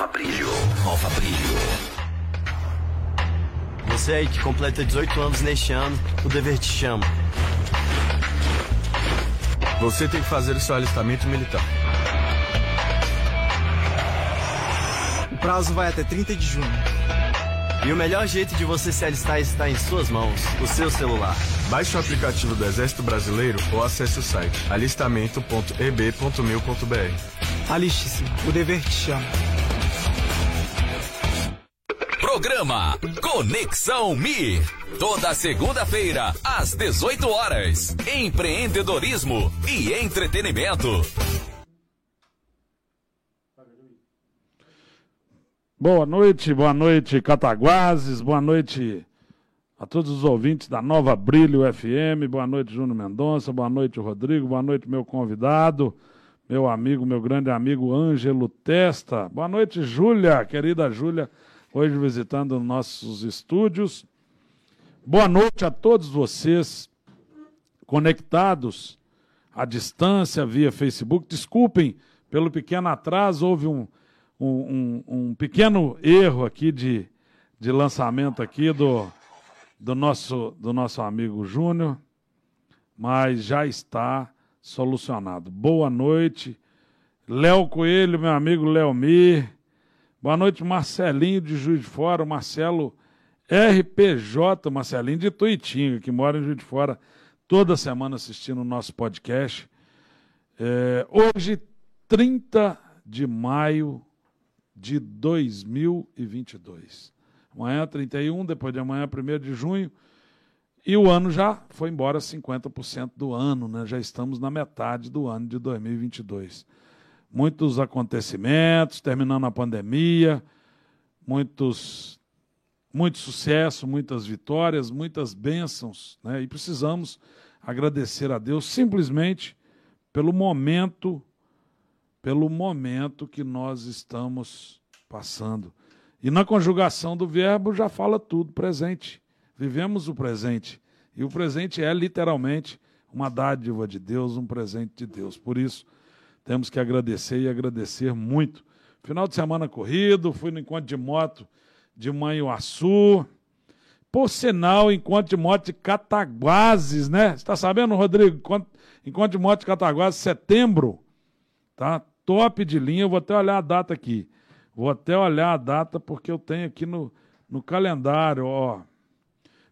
Nova Brilho. Nova Brilho. Você aí que completa 18 anos neste ano, o dever te chama. Você tem que fazer o seu alistamento militar. O prazo vai até 30 de junho. E o melhor jeito de você se alistar está em suas mãos, o seu celular. Baixe o aplicativo do Exército Brasileiro ou acesse o site alistamento.eb.mil.br. Aliste-se, o dever te chama. Programa Conexão Mi. Toda segunda-feira, às 18 horas. Empreendedorismo e entretenimento. Boa noite, boa noite, Cataguases, boa noite a todos os ouvintes da Nova Brilho FM, boa noite, Júnior Mendonça, boa noite, Rodrigo, boa noite, meu convidado, meu amigo, meu grande amigo Ângelo Testa, boa noite, Júlia, querida Júlia, hoje visitando nossos estúdios. Boa noite a todos vocês conectados à distância via Facebook. Desculpem pelo pequeno atraso, houve um um, um, pequeno erro aqui de, de lançamento aqui do, do, nosso, do nosso amigo Júnior, mas já está solucionado. Boa noite, Léo Coelho, meu amigo Leomir. Boa noite, Marcelinho de Juiz de Fora, Marcelo RPJ, Marcelinho de Tuitinga, que mora em Juiz de Fora, toda semana assistindo o nosso podcast. É, hoje, 30 de maio de 2022. Amanhã 31, depois de amanhã 1 de junho. E o ano já foi embora 50% do ano, né? já estamos na metade do ano de 2022. Muitos acontecimentos, terminando a pandemia, muitos, muito sucesso, muitas vitórias, muitas bênçãos. Né? E precisamos agradecer a Deus simplesmente pelo momento pelo momento que nós estamos passando. E na conjugação do verbo já fala tudo, presente. Vivemos o presente. E o presente é literalmente uma dádiva de Deus, um presente de Deus. Por isso, temos que agradecer e agradecer muito. Final de semana corrido, fui no encontro de moto de Manhuaçu. Por sinal, encontro de moto de Cataguases, né? Você está sabendo, Rodrigo? Encontro de moto de Cataguases, setembro. Tá? top de linha. Eu vou até olhar a data aqui. Vou até olhar a data porque eu tenho aqui no, no calendário, ó.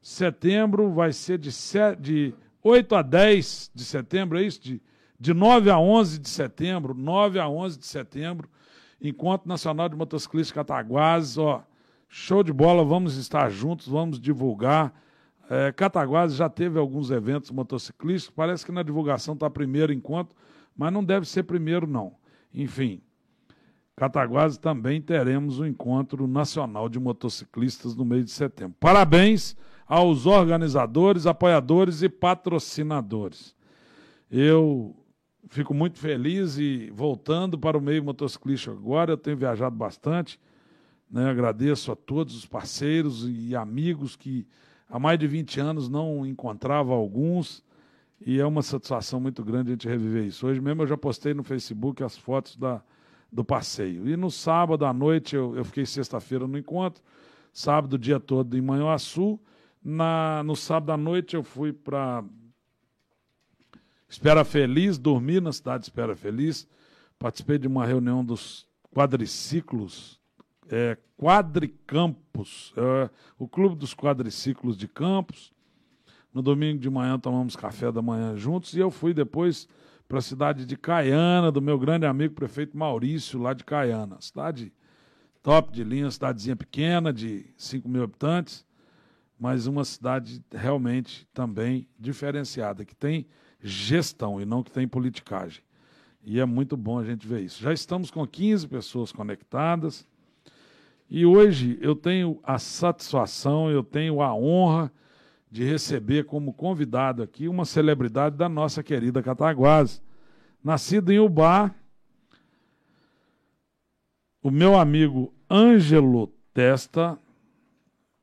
Setembro vai ser de, de 8 a 10 de setembro, é isso? De, de 9 a 11 de setembro, 9 a 11 de setembro, Encontro Nacional de Motociclistas Cataguases, ó. Show de bola, vamos estar juntos, vamos divulgar. É, Cataguases já teve alguns eventos motociclistas, parece que na divulgação está primeiro encontro, mas não deve ser primeiro, não. Enfim, Cataguases também teremos o um encontro nacional de motociclistas no mês de setembro. Parabéns aos organizadores, apoiadores e patrocinadores. Eu fico muito feliz e voltando para o meio motociclista agora, eu tenho viajado bastante. Né? Agradeço a todos os parceiros e amigos que há mais de 20 anos não encontrava alguns e é uma satisfação muito grande a gente reviver isso. Hoje mesmo eu já postei no Facebook as fotos da, do passeio. E no sábado à noite, eu, eu fiquei sexta-feira no encontro, sábado dia todo em Manhuaçu. Na, no sábado à noite eu fui para Espera Feliz, dormi na cidade de Espera Feliz, participei de uma reunião dos quadriciclos, é, Quadricampos, é, o Clube dos Quadriciclos de Campos, no domingo de manhã tomamos café da manhã juntos e eu fui depois para a cidade de Caiana, do meu grande amigo prefeito Maurício, lá de Caiana. Cidade top de linha, cidadezinha pequena, de 5 mil habitantes, mas uma cidade realmente também diferenciada, que tem gestão e não que tem politicagem. E é muito bom a gente ver isso. Já estamos com 15 pessoas conectadas. E hoje eu tenho a satisfação, eu tenho a honra de receber como convidado aqui uma celebridade da nossa querida Cataguás. Nascido em Ubá, o meu amigo Ângelo Testa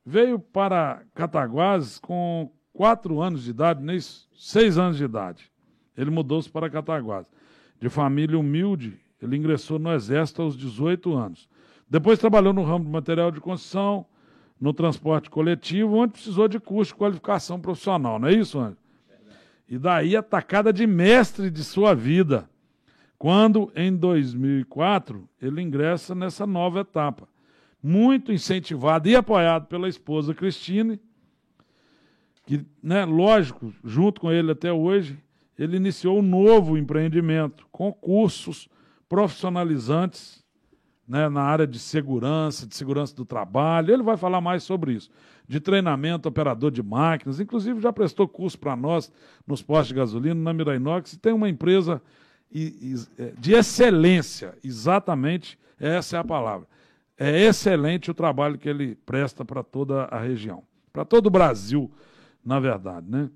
veio para Cataguás com quatro anos de idade, nem seis anos de idade. Ele mudou-se para Cataguás. De família humilde, ele ingressou no Exército aos 18 anos. Depois trabalhou no ramo de material de construção, no transporte coletivo, onde precisou de curso de qualificação profissional, não é isso, Anjo? E daí a tacada de mestre de sua vida, quando em 2004 ele ingressa nessa nova etapa. Muito incentivado e apoiado pela esposa Cristine, que, né, lógico, junto com ele até hoje, ele iniciou um novo empreendimento com cursos profissionalizantes né, na área de segurança, de segurança do trabalho. Ele vai falar mais sobre isso. De treinamento, operador de máquinas, inclusive já prestou curso para nós nos postos de gasolina, na Mirainox, e tem uma empresa é, de excelência, exatamente essa é a palavra. É excelente o trabalho que ele presta para toda a região, para todo o Brasil, na verdade, né?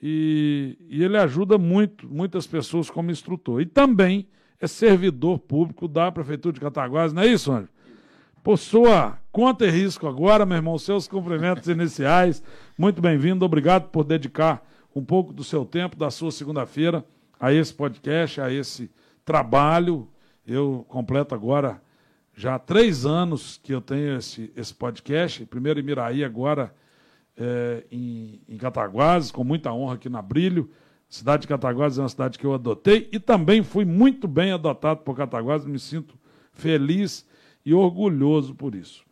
E, e ele ajuda muito, muitas pessoas como instrutor. E também é servidor público da Prefeitura de Cataguases, não é isso, Anjo? Por sua conta e risco agora, meu irmão, seus cumprimentos iniciais. Muito bem-vindo, obrigado por dedicar um pouco do seu tempo, da sua segunda-feira, a esse podcast, a esse trabalho. Eu completo agora já três anos que eu tenho esse, esse podcast, primeiro em Miraí, agora é, em, em Cataguases, com muita honra aqui na Brilho. A cidade de Cataguases é uma cidade que eu adotei e também fui muito bem adotado por Cataguases, me sinto feliz e orgulhoso por isso.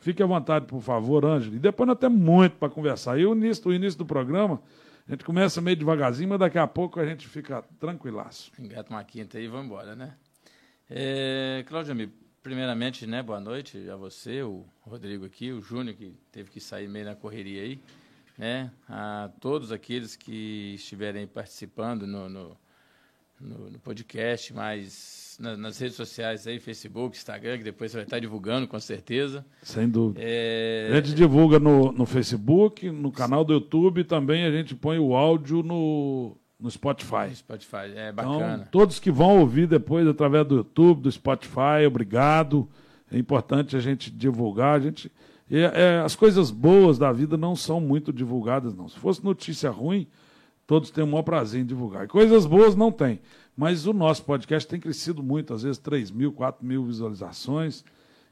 Fique à vontade, por favor, Ângelo. E depois nós temos muito para conversar. E o início, o início do programa, a gente começa meio devagarzinho, mas daqui a pouco a gente fica tranquilaço. Engata uma quinta aí e vamos embora, né? É, Cláudio, primeiramente, né, boa noite a você, o Rodrigo aqui, o Júnior, que teve que sair meio na correria aí né, a todos aqueles que estiverem participando no, no, no, no podcast, mas na, nas redes sociais aí, Facebook, Instagram, que depois você vai estar divulgando com certeza. Sem dúvida. É... A gente divulga no, no Facebook, no canal do YouTube, também a gente põe o áudio no, no Spotify. No Spotify, é então, bacana. Então, todos que vão ouvir depois através do YouTube, do Spotify, obrigado. É importante a gente divulgar, a gente e, é, as coisas boas da vida não são muito divulgadas, não. Se fosse notícia ruim, todos têm o maior prazer em divulgar. E coisas boas não tem. Mas o nosso podcast tem crescido muito, às vezes 3 mil, 4 mil visualizações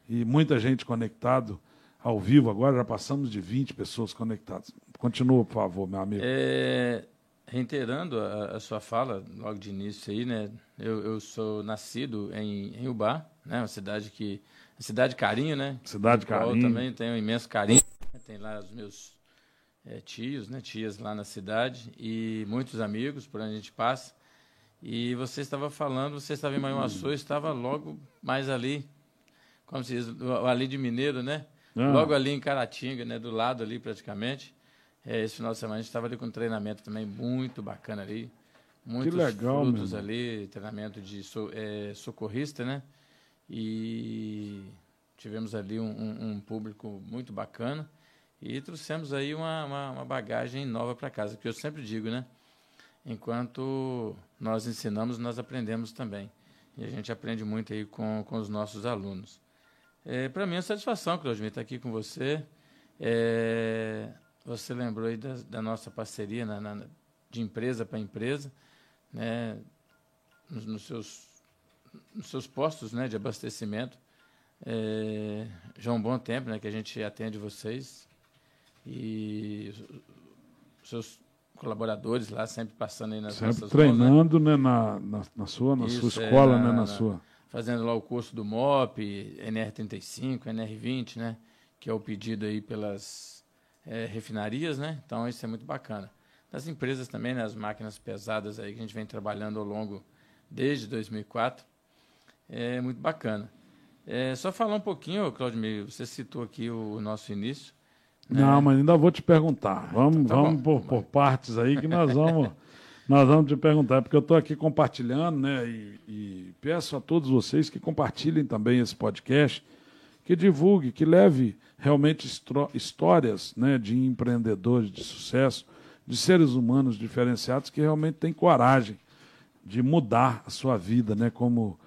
e muita gente conectado ao vivo. Agora já passamos de 20 pessoas conectadas. Continua, por favor, meu amigo. É, reiterando a, a, sua fala, logo de início aí, né? Eu, eu sou nascido em, em Ubá, né? uma cidade que Cidade Carinho, né? Cidade Carinho. Eu também tenho um imenso carinho. Tem lá os meus é, tios, né? Tias lá na cidade e muitos amigos por onde a gente passa. E você estava falando, você estava em Manhuaçu, estava logo mais ali, como se diz, ali de Mineiro, né? Ah. Logo ali em Caratinga, né? Do lado ali praticamente. É, esse final de semana a gente estava ali com um treinamento também muito bacana ali. Muitos que legal, frutos ali, treinamento de so, é, socorrista, né? e tivemos ali um, um, um público muito bacana e trouxemos aí uma, uma, uma bagagem nova para casa, que eu sempre digo, né? Enquanto nós ensinamos, nós aprendemos também. E a gente aprende muito aí com, com os nossos alunos. É, para mim é uma satisfação, Claudio, estar aqui com você. É, você lembrou aí da, da nossa parceria na, na, de empresa para empresa, né? nos, nos seus nos seus postos né, de abastecimento. É, já há um bom tempo né, que a gente atende vocês e seus colaboradores lá sempre passando aí nas sempre nossas treinando mãos, né? né, na, na, na, sua na Isso, sua escola é, na, né na, sua fazendo lá o curso do MOP NR35 NR20 né que é o pedido aí pelas é, refinarias né então isso é muito bacana das empresas também né, as máquinas pesadas aí que a gente vem trabalhando ao longo desde 2004 é muito bacana. É, só falar um pouquinho, Claudio, você citou aqui o nosso início. Né? Não, mas ainda vou te perguntar. Vamos, tá vamos por, por, partes aí que nós vamos, nós vamos te perguntar, porque eu estou aqui compartilhando, né? E, e, peço a todos vocês que compartilhem também esse podcast, que divulgue, que leve realmente histórias né, de empreendedores de sucesso, de seres humanos diferenciados que realmente têm coragem de mudar a sua vida, né? Como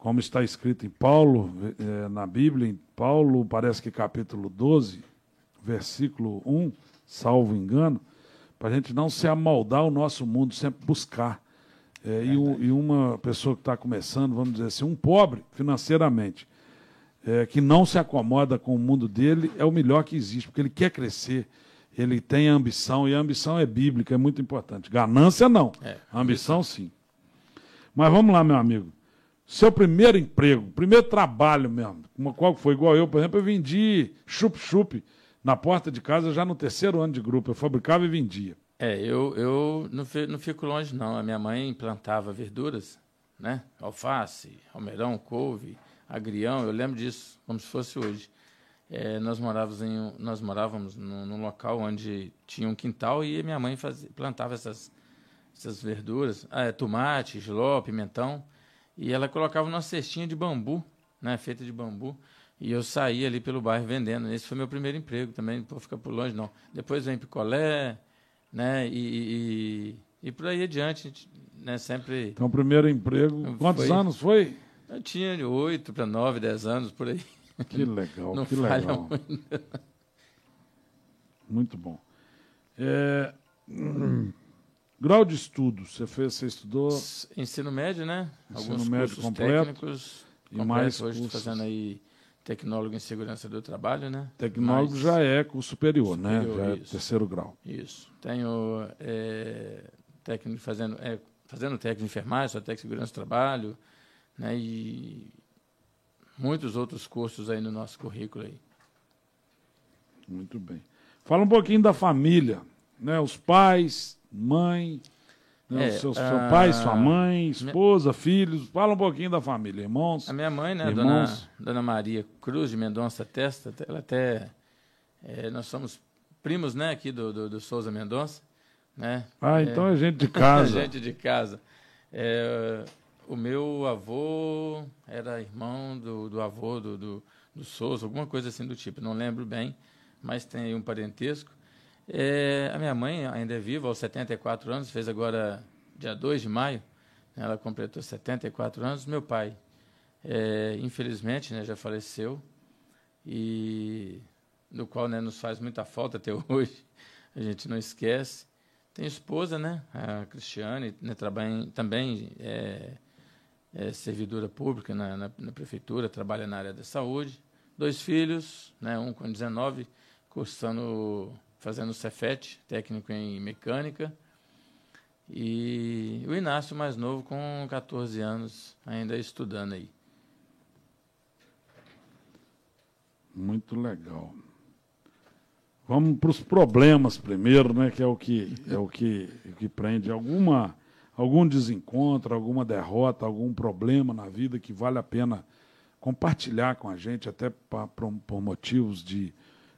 como está escrito em Paulo, é, na Bíblia, em Paulo, parece que capítulo 12, versículo 1, salvo engano, para a gente não se amoldar o nosso mundo, sempre buscar. É, e, e, uma pessoa que está começando, vamos dizer assim, um pobre financeiramente, é, que não se acomoda com o mundo dele, é o melhor que existe, porque ele quer crescer, ele tem ambição, e a ambição é bíblica, é muito importante. Ganância não, É. ambição sim. Mas vamos lá, meu amigo. Seu primeiro emprego, primeiro trabalho mesmo, como- qual foi? Igual eu, por exemplo, eu vendi chup-chup na porta de casa já no terceiro ano de grupo. Eu fabricava e vendia. É, eu, eu não, não fico longe, não. A minha mãe plantava verduras, né? Alface, almeirão, couve, agrião, eu lembro disso, como se fosse hoje. É, nós morávamos, em, nós morávamos num, num local onde tinha um quintal e minha mãe fazia, plantava essas, essas verduras, ah, é, tomate, giló, pimentão, e ela colocava numa cestinha de bambu, né, feita de bambu, e eu saía ali pelo bairro vendendo. Esse foi meu primeiro emprego também, não vou ficar por longe, não. Depois vem picolé, né, e, e, e por aí adiante, né, sempre... Então, primeiro emprego. Quantos Foi. anos foi? Eu tinha de 8 para 9, 10 anos, por aí. Que legal, Não que legal. Muito bom. É, hum, grau de estudo, você fez, você estudou Ensino médio, né? Ensino Alguns médio cursos completo técnicos. e completo. mais Hoje estou fazendo aí tecnólogo em segurança do trabalho, né? tecnólogo, Mais- já é curso superior, né? Superior, Já é isso. terceiro grau. Isso. Tenho é, técnico fazendo, é, fazendo técnico de enfermagem, só técnico de segurança do trabalho, né? E muitos outros cursos aí no nosso currículo aí. Muito bem. Fala um pouquinho da família, né? Os pais, mãe, né? É, o seu, seu ah, pai, sua mãe, esposa, filhos. Fala um pouquinho da família, irmãos. A minha mãe, né, Irmãos? dona, dona Maria Cruz de Mendonça Testa, ela até. é, nós somos primos, né, aqui do, do, do Souza Mendonça, né? Ah, então é gente de casa. gente de casa. É, o meu avô era irmão do, do avô do, do, do Souza, alguma coisa assim do tipo, não lembro bem, mas tem um parentesco. É, a minha mãe ainda é viva, aos 74 anos, fez agora dia 2 de maio, né, ela completou 74 anos. Meu pai, é, infelizmente, né, já faleceu, e do qual né, nos faz muita falta até hoje, a gente não esquece. Tem esposa, né, a Cristiane, né, também é, é servidora pública na, na, na prefeitura, trabalha na área da saúde. Dois filhos, né, um com 19, cursando, fazendo Cefet, técnico em mecânica. E o Inácio, mais novo, com 14 anos, ainda estudando aí. Muito legal. Vamos para os problemas primeiro, né? Que é o que é o que, o que prende alguma algum desencontro, alguma derrota, algum problema na vida que vale a pena compartilhar com a gente, até pa- por, motivos de,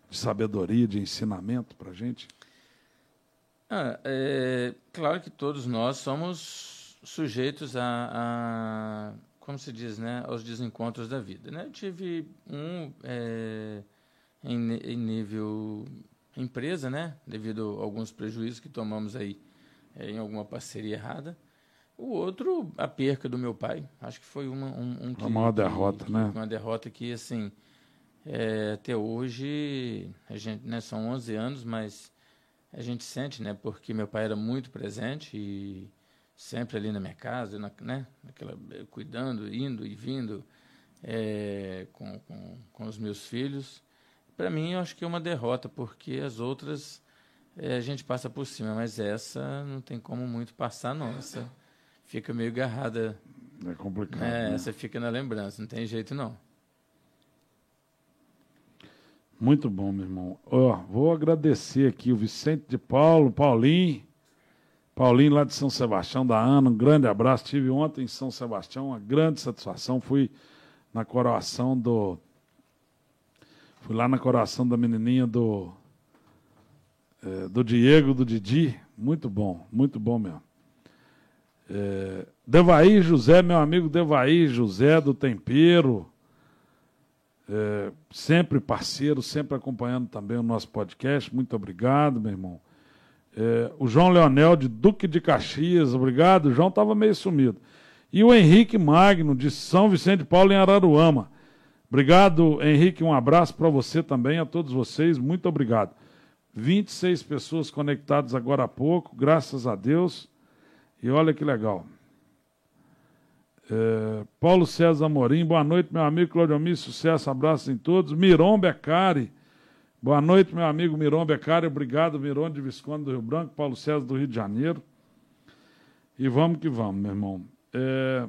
de sabedoria, de ensinamento para a gente. Ah, é, claro que todos nós somos sujeitos a, a, como se diz, né, aos desencontros da vida. Né? Eu tive um é, em, em nível empresa, né, devido a alguns prejuízos que tomamos aí em alguma parceria errada. O outro, a perca do meu pai. Acho que foi uma, um, um que, A maior que- derrota, que- né? Uma derrota que, assim, é, até hoje, a gente, né, são 11 anos, mas a gente sente, né? Porque meu pai era muito presente e sempre ali na minha casa, na, né? Naquela, cuidando, indo e vindo eh, com, com, com os meus filhos. Para mim, eu acho que é uma derrota, porque as outras eh, a gente passa por cima, mas essa não tem como muito passar, não. Essa fica meio agarrada, É complicado. né? né? Essa fica na lembrança, não tem jeito, não. Muito bom, meu irmão. Ó, vou agradecer aqui o Vicente de Paulo, Paulinho. Paulinho lá de São Sebastião da Ana, um grande abraço. Tive ontem em São Sebastião, uma grande satisfação. Fui na coroação do. Fui lá na coroação da menininha do. Eh, do Diego, do Didi. Muito bom, muito bom mesmo. É, Devaí José, meu amigo Devaí José do Tempero. É, sempre parceiro, sempre acompanhando também o nosso podcast. Muito obrigado, meu irmão. É, o João Leonel, de Duque de Caxias, obrigado. O João estava meio sumido. E o Henrique Magno, de São Vicente de Paulo, em Araruama. Obrigado, Henrique. Um abraço para você também, a todos vocês. Muito obrigado. 26 pessoas conectadas agora há pouco, graças a Deus. E olha que legal. É, Paulo César Morim, boa noite, meu amigo Claudio sucesso, abraços em todos. Miron Becari, boa noite, meu amigo Miron Becari, obrigado, Miron de Visconde do Rio Branco, Paulo César do Rio de Janeiro. E vamos que vamos, meu irmão. É,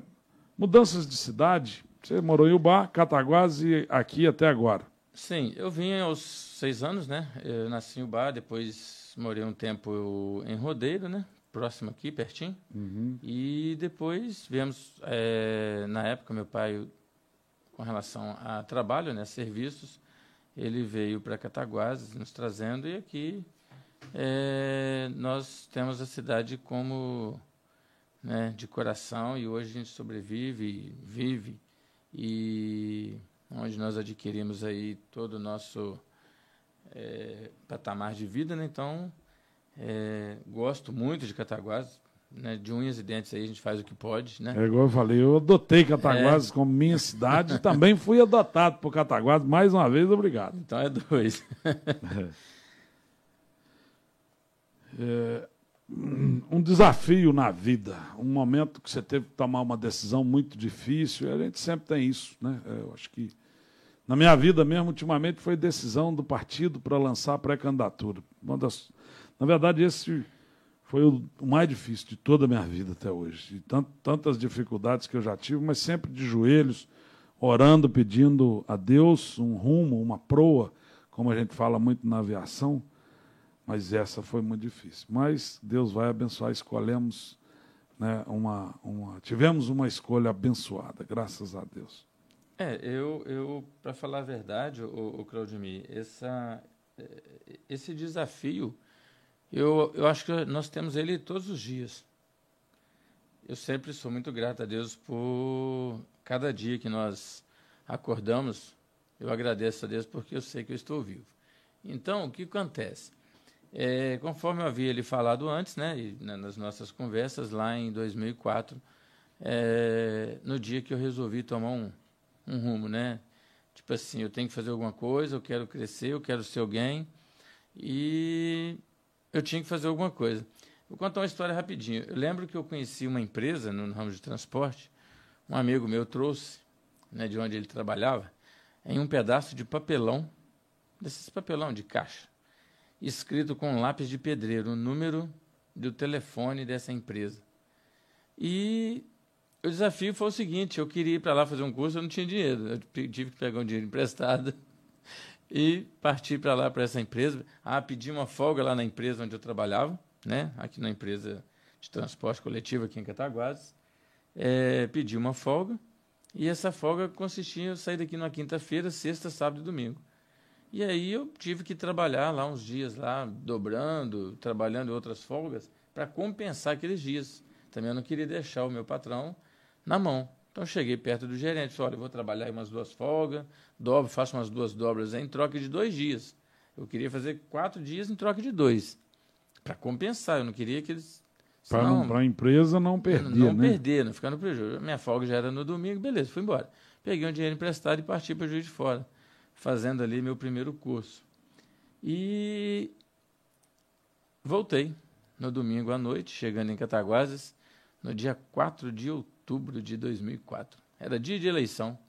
mudanças de cidade, você morou em Ubá, Cataguases e aqui até agora. Sim, eu vim aos seis anos, né? Eu nasci em Ubá, depois morei um tempo em Rodeiro, né? Próximo aqui, pertinho. Uhum. E depois viemos, é, na época, meu pai, com relação a trabalho, né? Serviços, ele veio para Cataguases nos trazendo e aqui é, nós temos a cidade como né, de coração e hoje a gente sobrevive, vive e onde nós adquirimos aí todo o nosso é, patamar de vida, né? Então, é, gosto muito de Cataguases, né? De unhas e dentes aí a gente faz o que pode, né? É igual eu falei, eu adotei Cataguases é. como minha cidade e também fui adotado por Cataguases, mais uma vez, obrigado. Então é dois. é, um desafio na vida, um momento que você teve que tomar uma decisão muito difícil, a gente sempre tem isso, né? Eu acho que na minha vida mesmo, ultimamente, foi decisão do partido para lançar a pré-candidatura. Na verdade, esse foi o, mais difícil de toda a minha vida até hoje. E tant, tantas dificuldades que eu já tive, mas sempre de joelhos, orando, pedindo a Deus um rumo, uma proa, como a gente fala muito na aviação. Mas essa foi muito difícil. Mas Deus vai abençoar, escolhemos né, uma, uma. Tivemos uma escolha abençoada, graças a Deus. É, eu, eu para falar a verdade, o, o Claudemir, essa, é, esse desafio, eu, eu acho que nós temos ele todos os dias. Eu sempre sou muito grato a Deus por cada dia que nós acordamos. Eu agradeço a Deus porque eu sei que eu estou vivo. Então, o que acontece? É, conforme eu havia lhe falado antes, né, e, né, nas nossas conversas lá em 2004, é, no dia que eu resolvi tomar um, um rumo, né? Tipo assim, eu tenho que fazer alguma coisa, eu quero crescer, eu quero ser alguém e eu tinha que fazer alguma coisa. Vou contar uma história rapidinho. Eu lembro que eu conheci uma empresa no ramo de transporte, um amigo meu trouxe, né, de onde ele trabalhava, em um pedaço de papelão, desses papelão de caixa, escrito com um lápis de pedreiro o número do telefone dessa empresa. E o desafio foi o seguinte: eu queria ir para lá fazer um curso, eu não tinha dinheiro. Eu tive que pegar um dinheiro emprestado e partir para lá, para essa empresa. Ah, pedi uma folga lá na empresa onde eu trabalhava, né? aqui na empresa de transporte coletivo aqui em Cataguases. É, pedi uma folga e essa folga consistia em eu sair daqui na quinta-feira, sexta, sábado e domingo. E aí eu tive que trabalhar lá uns dias lá, dobrando, trabalhando outras folgas, para compensar aqueles dias. Também eu não queria deixar o meu patrão na mão. Então cheguei perto do gerente, falei, olha, eu vou trabalhar aí umas duas folgas, dobro, faço umas duas dobras aí em troca de dois dias. Eu queria fazer quatro dias em troca de dois. Para compensar, eu não queria que eles. Para a empresa não perder. Não né? perder, não ficar no prejuízo. Minha folga já era no domingo, beleza, fui embora. Peguei um dinheiro emprestado e parti para o Juiz de Fora, fazendo ali meu primeiro curso. E voltei no domingo à noite, chegando em Cataguases, no dia 4 de outubro outubro de 2004. Era dia de eleição.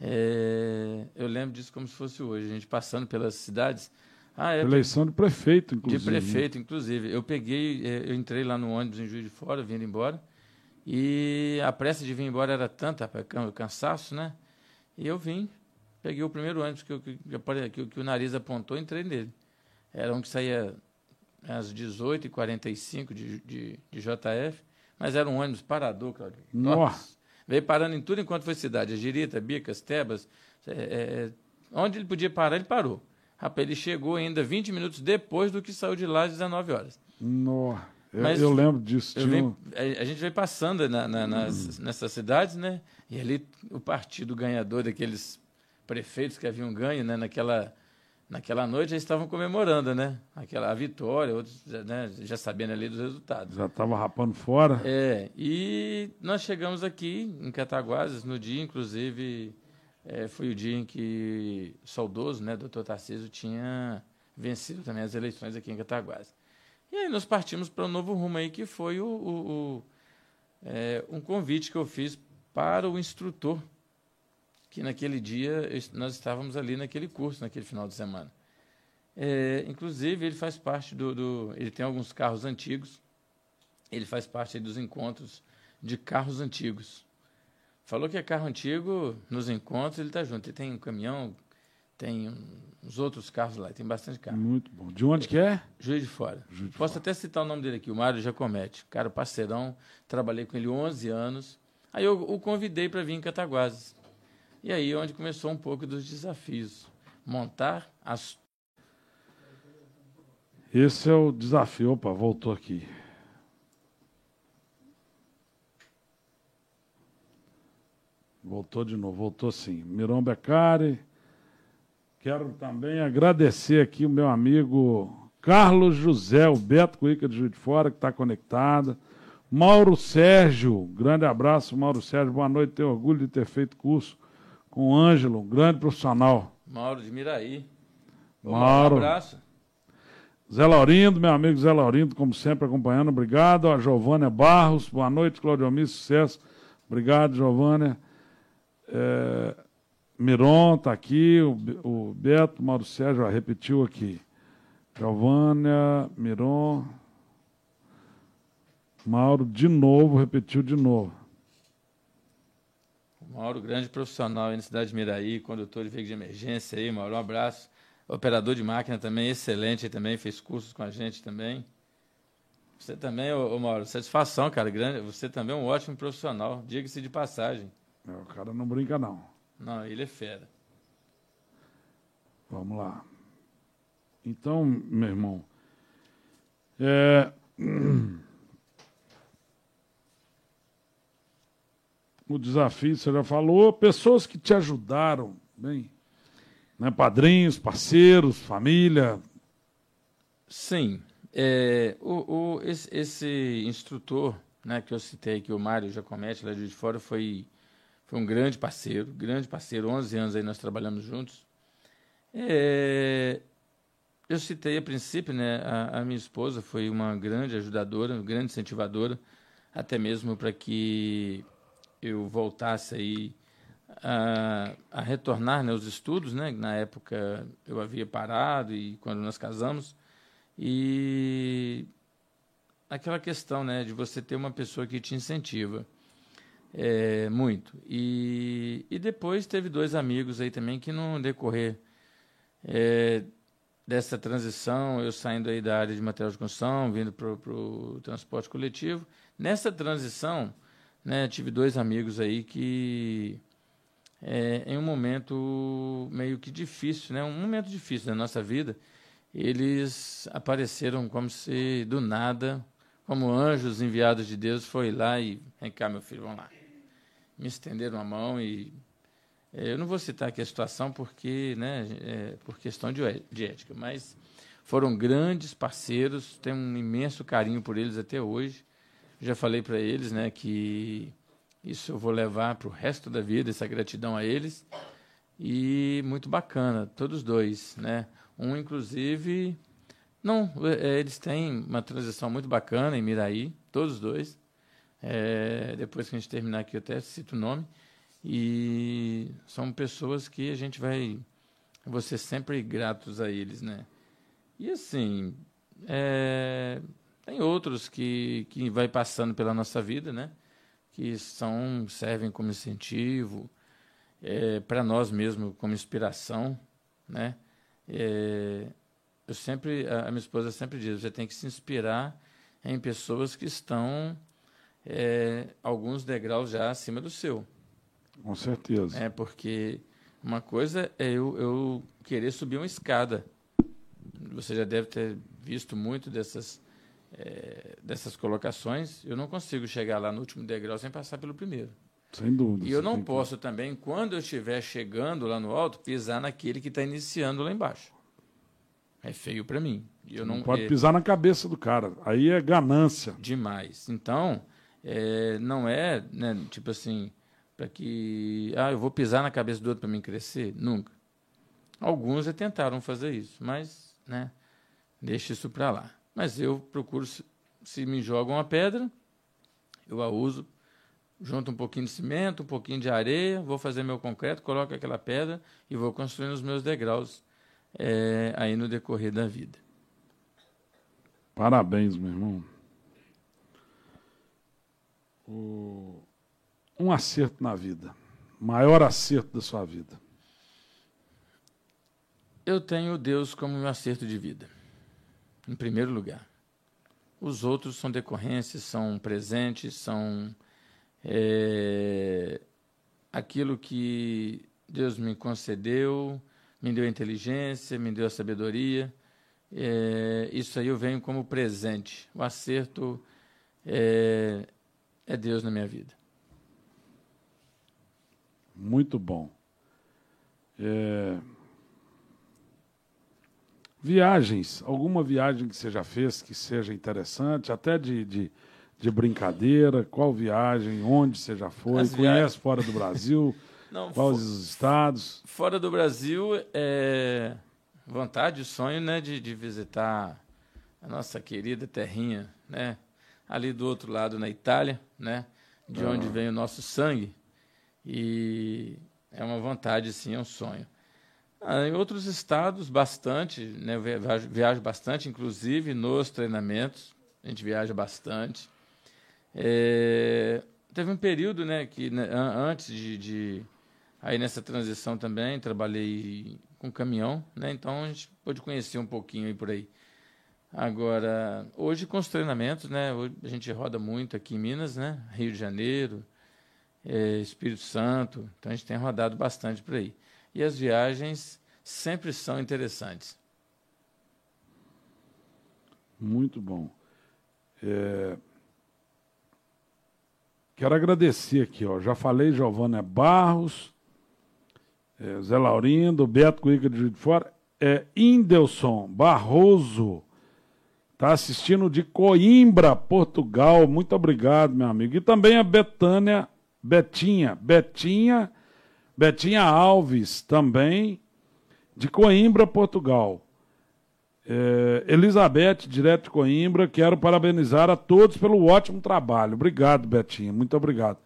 É, eu lembro disso como se fosse hoje, a gente passando pelas cidades. Ah, é, eleição de prefeito, inclusive. De prefeito, inclusive. Eu peguei, é, eu entrei lá no ônibus em Juiz de Fora, vindo embora, e a pressa de vir embora era tanta, o cansaço, né? E eu vim, peguei o primeiro ônibus que, eu, que, que, que o nariz apontou, entrei nele. Era um que saía às 18h45 de, de, de JF, mas era um ônibus parador, Claudio. Nossa. Veio parando em tudo enquanto foi cidade. Girita, Bicas, Tebas. É, é, onde ele podia parar, ele parou. Rapaz, ele chegou ainda 20 minutos depois do que saiu de lá às 19 horas. Nossa. Mas eu, lembro disso. Eu a, a, gente veio passando na, na, nas, hum. nessas cidades, né? E ali o partido ganhador daqueles prefeitos que haviam ganho, né? Naquela naquela noite já estavam comemorando, né? Aquela a vitória, outros né, já sabendo ali dos resultados. Já estava rapando fora. É, e nós chegamos aqui em Cataguases no dia, inclusive, é, foi o dia em que o saudoso, né, doutor Tarcísio, tinha vencido também as eleições aqui em Cataguases. E aí nós partimos para um novo rumo aí, que foi o, o, o é, um convite que eu fiz para o instrutor, que naquele dia nós estávamos ali naquele curso, naquele final de semana. É, inclusive, ele faz parte do, do, Ele tem alguns carros antigos, ele faz parte dos encontros de carros antigos. Falou que é carro antigo, nos encontros ele está junto. Ele tem um caminhão, tem uns outros carros lá, tem bastante carro. Muito bom. De onde que é? Juiz de Fora. Juiz de Posso Fora. até citar o nome dele aqui, o Mário Jacomete. Cara, parceirão, trabalhei com ele 11 anos. Aí eu o convidei para vir em Cataguases. E aí onde começou um pouco dos desafios. Montar as Esse é o desafio. Opa, voltou aqui. Voltou de novo, voltou sim. Miron Beccari. Quero também agradecer aqui o meu amigo Carlos José, o Beto Cuica de Juiz de Fora, que está conectado. Mauro Sérgio, grande abraço, Mauro Sérgio. Boa noite, tenho orgulho de ter feito curso com o Ângelo, um grande profissional. Mauro de Miraí. Ô, Mauro. Um abraço. Zé Laurindo, meu amigo Zé Laurindo, como sempre, acompanhando. Obrigado. A Giovânia Barros. Boa noite, Claudio Almir, sucesso. Obrigado, Giovânia. É, Miron está aqui. O, o Beto, Mauro Sérgio, ó, repetiu aqui. Giovânia, Miron. Mauro, de novo, repetiu de novo. Mauro, grande profissional aí na cidade de Miraí, condutor de veículo de emergência aí, Mauro, um abraço. Operador de máquina também, excelente também, fez cursos com a gente também. Você também, ô, ô Mauro, satisfação, cara, grande. Você também é um ótimo profissional, diga-se de passagem. É, o cara não brinca, não. Não, ele é fera. Vamos lá. Então, meu irmão, é, o desafio, você já falou, pessoas que te ajudaram, bem, né, padrinhos, parceiros, família, Sim. É, o, o- esse, esse instrutor né, que eu citei, que o Mário Jacomete, lá de Fora, foi, foi um grande parceiro, grande parceiro, 11 anos aí nós trabalhamos juntos. É, eu citei a princípio, né, a, a minha esposa foi uma grande ajudadora, uma grande incentivadora, até mesmo para que eu voltasse aí a, a retornar né, aos estudos, né? Na época eu havia parado e quando nós casamos e aquela questão, né, de você ter uma pessoa que te incentiva é, muito. E, e depois teve dois amigos aí também que no decorrer é, dessa transição, eu saindo aí da área de material de construção, vindo para o transporte coletivo, nessa transição, né, tive dois amigos aí que é, em um momento meio que difícil, né, um momento difícil da nossa vida, eles apareceram como se do nada, como anjos enviados de Deus, foi lá e vem cá, meu filho, vamos lá. Me estenderam a mão e é, eu não vou citar aqui a situação porque, né, é, por questão de, de ética, mas foram grandes parceiros, tenho um imenso carinho por eles até hoje. Já falei para eles, né, que isso eu vou levar para o resto da vida, essa gratidão a eles. E muito bacana, todos dois, né? Um, inclusive, não, é, eles têm uma transição muito bacana em Miraí, todos os dois. É, depois que a gente terminar aqui, eu até cito o nome. E são pessoas que a gente vai, ser sempre gratos a eles, né? E assim, é, tem outros que, que vai passando pela nossa vida, né? Que são, servem como incentivo, é, para nós mesmos como inspiração, né? É, eu sempre, a a minha esposa sempre diz, você tem que se inspirar em pessoas que estão é, alguns degraus já acima do seu. com certeza. É porque uma coisa é eu, eu querer subir uma escada. Você já deve ter visto muito dessas é, dessas colocações. Eu não consigo chegar lá no último degrau sem passar pelo primeiro. Sem dúvida. E eu não tem que- posso também, quando eu estiver chegando lá no alto, pisar naquele que está iniciando lá embaixo. É feio para mim. Eu não não, pode é, pisar na cabeça do cara. Aí é ganância. demais. Então, é, não é, né, tipo assim, para que. Ah, eu vou pisar na cabeça do outro para mim crescer? Nunca. Alguns já tentaram fazer isso, mas, né, deixa isso para lá. Mas eu procuro, se, me jogam uma pedra, eu a uso junto um pouquinho de cimento, um pouquinho de areia, vou fazer meu concreto, coloco aquela pedra e vou construindo os meus degraus é, aí no decorrer da vida. Parabéns, meu irmão. O... Um acerto na vida. Maior acerto da sua vida. Eu tenho Deus como meu acerto de vida, em primeiro lugar. Os outros são decorrências, são presentes, são é, aquilo que Deus me concedeu, me deu a inteligência, me deu a sabedoria. É, isso aí eu venho como presente. O acerto é, é Deus na minha vida. Muito bom. É... Viagens, alguma viagem que você já fez que seja interessante, até de, de, de brincadeira, qual viagem, onde você já foi, As conhece viagens... fora do Brasil, Não, quais for... os estados? Fora do Brasil, é vontade, sonho né, de, de visitar a nossa querida terrinha, né, ali do outro lado na Itália, né, de ah. onde vem o nosso sangue. E é uma vontade, sim, é um sonho. Ah, em outros estados, bastante, né? viajo, viajo, bastante, inclusive nos treinamentos, a gente viaja bastante. É, teve um período, né, que né, antes de, de, aí nessa transição também trabalhei com caminhão, né, então a gente pôde conhecer um pouquinho por aí. Agora, hoje com os treinamentos, né, a gente roda muito aqui em Minas, né, Rio de Janeiro, é, Espírito Santo, então a gente tem rodado bastante por aí e as viagens sempre são interessantes. Muito bom. É... Quero agradecer aqui, ó. Já falei Giovana Barros, é, Zé Laurindo, Beto Cuica de Fora, é Indelson Barroso. Está assistindo de Coimbra, Portugal. Muito obrigado, meu amigo. E também a Betânia, Betinha, Betinha Betinha Alves, também, de Coimbra, Portugal. É, Elizabeth, direto de Coimbra, quero parabenizar a todos pelo ótimo trabalho. Obrigado, Betinha, muito obrigado.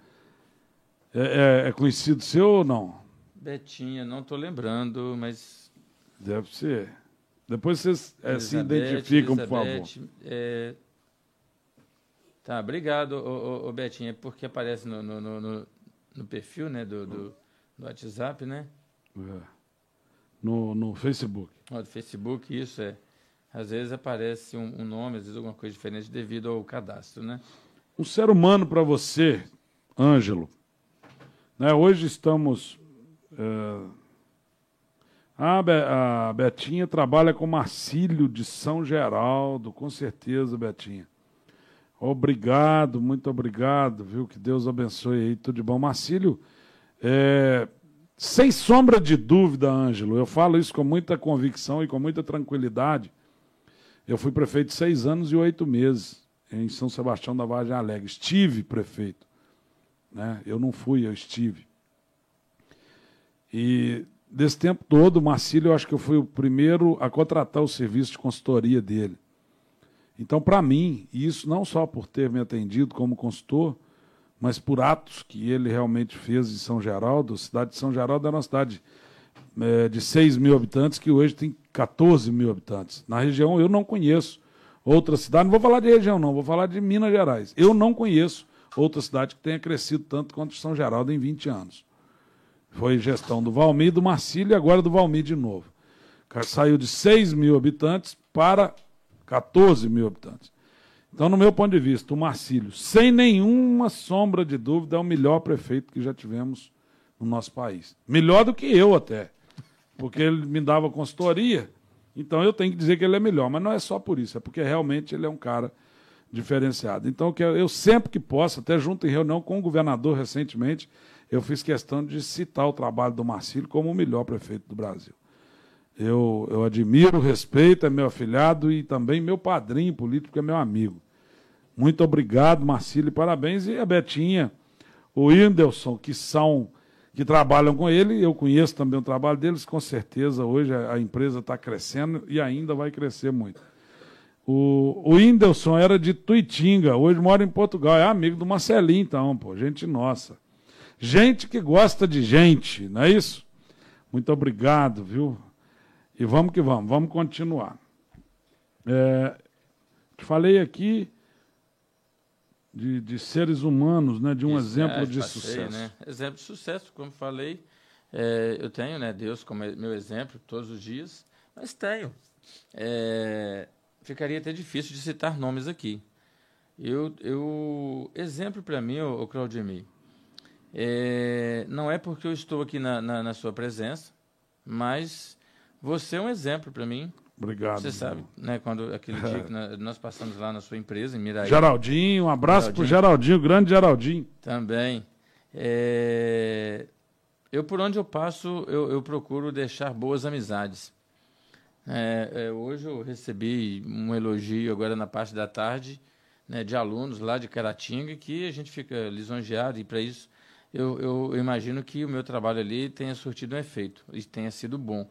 É, é, é conhecido seu ou não? Betinha, não estou lembrando, mas. Deve ser. Depois vocês é, se identificam, Elizabeth, por favor. É... Tá, obrigado, ô, ô, ô, Betinha, porque aparece no, no, no, no perfil né, do, do, no WhatsApp, né? É. No, no Facebook. No Facebook, isso é. Às vezes aparece um, um, nome, às vezes alguma coisa diferente devido ao cadastro, né? Um ser humano para você, Ângelo. Né, hoje estamos. É, a Betinha trabalha com Marcílio de São Geraldo, com certeza, Betinha. Obrigado, muito obrigado, viu? Que Deus abençoe aí, tudo de bom. Marcílio é, sem sombra de dúvida, Ângelo, eu falo isso com muita convicção e com muita tranquilidade. Eu fui prefeito seis anos e oito meses em São Sebastião da Vargem Alegre. Estive prefeito. Né? Eu não fui, eu estive. E desse tempo todo, o Marcílio, eu acho que eu fui o primeiro a contratar o serviço de consultoria dele. Então, para mim, e isso não só por ter me atendido como consultor, mas por atos que ele realmente fez em São Geraldo. A cidade de São Geraldo é uma cidade é, de 6 mil habitantes, que hoje tem 14 mil habitantes. Na região eu não conheço outra cidade, não vou falar de região não, vou falar de Minas Gerais. Eu não conheço outra cidade que tenha crescido tanto quanto São Geraldo em 20 anos. Foi gestão do Valmir, do Marcílio e agora do Valmir de novo. Saiu de 6 mil habitantes para 14 mil habitantes. Então, no meu ponto de vista, o Marcílio, sem nenhuma sombra de dúvida, é o melhor prefeito que já tivemos no nosso país. Melhor do que eu até, porque ele me dava consultoria, então eu tenho que dizer que ele é melhor. Mas não é só por isso, é porque realmente ele é um cara diferenciado. Então, eu sempre que posso, até junto em reunião com o governador recentemente, eu fiz questão de citar o trabalho do Marcílio como o melhor prefeito do Brasil. Eu, eu admiro, respeito, é meu afilhado e também meu padrinho político, é meu amigo. Muito obrigado, Marcílio, parabéns. E a Betinha, o Whindersson, que são, que trabalham com ele, eu conheço também o trabalho deles, com certeza hoje a, a empresa está crescendo e ainda vai crescer muito. O, o Whindersson era de Tuitinga, hoje mora em Portugal. É amigo do Marcelinho, então, pô. Gente nossa. Gente que gosta de gente, não é isso? Muito obrigado, viu? E vamos que vamos, vamos continuar. É, te falei aqui de, de, seres humanos, né? De um Isso, exemplo é, de passei, sucesso. Né? Exemplo de sucesso, como falei, é, eu tenho, né? Deus como meu exemplo todos os dias, mas tenho. É, ficaria até difícil de citar nomes aqui. Eu, eu exemplo para mim, o Claudemir, é, não é porque eu estou aqui na, na, na sua presença, mas você é um exemplo para mim. Obrigado. Você sabe, né, quando aquele dia que nós passamos lá na sua empresa, em Miraí. Geraldinho, um abraço para o Geraldinho, grande Geraldinho. Também. É, eu, por onde eu passo, eu, eu procuro deixar boas amizades. É, é, hoje eu recebi um elogio agora na parte da tarde né, de alunos lá de Caratinga que a gente fica lisonjeado e para isso eu, eu, imagino que o meu trabalho ali tenha surtido um efeito e tenha sido bom.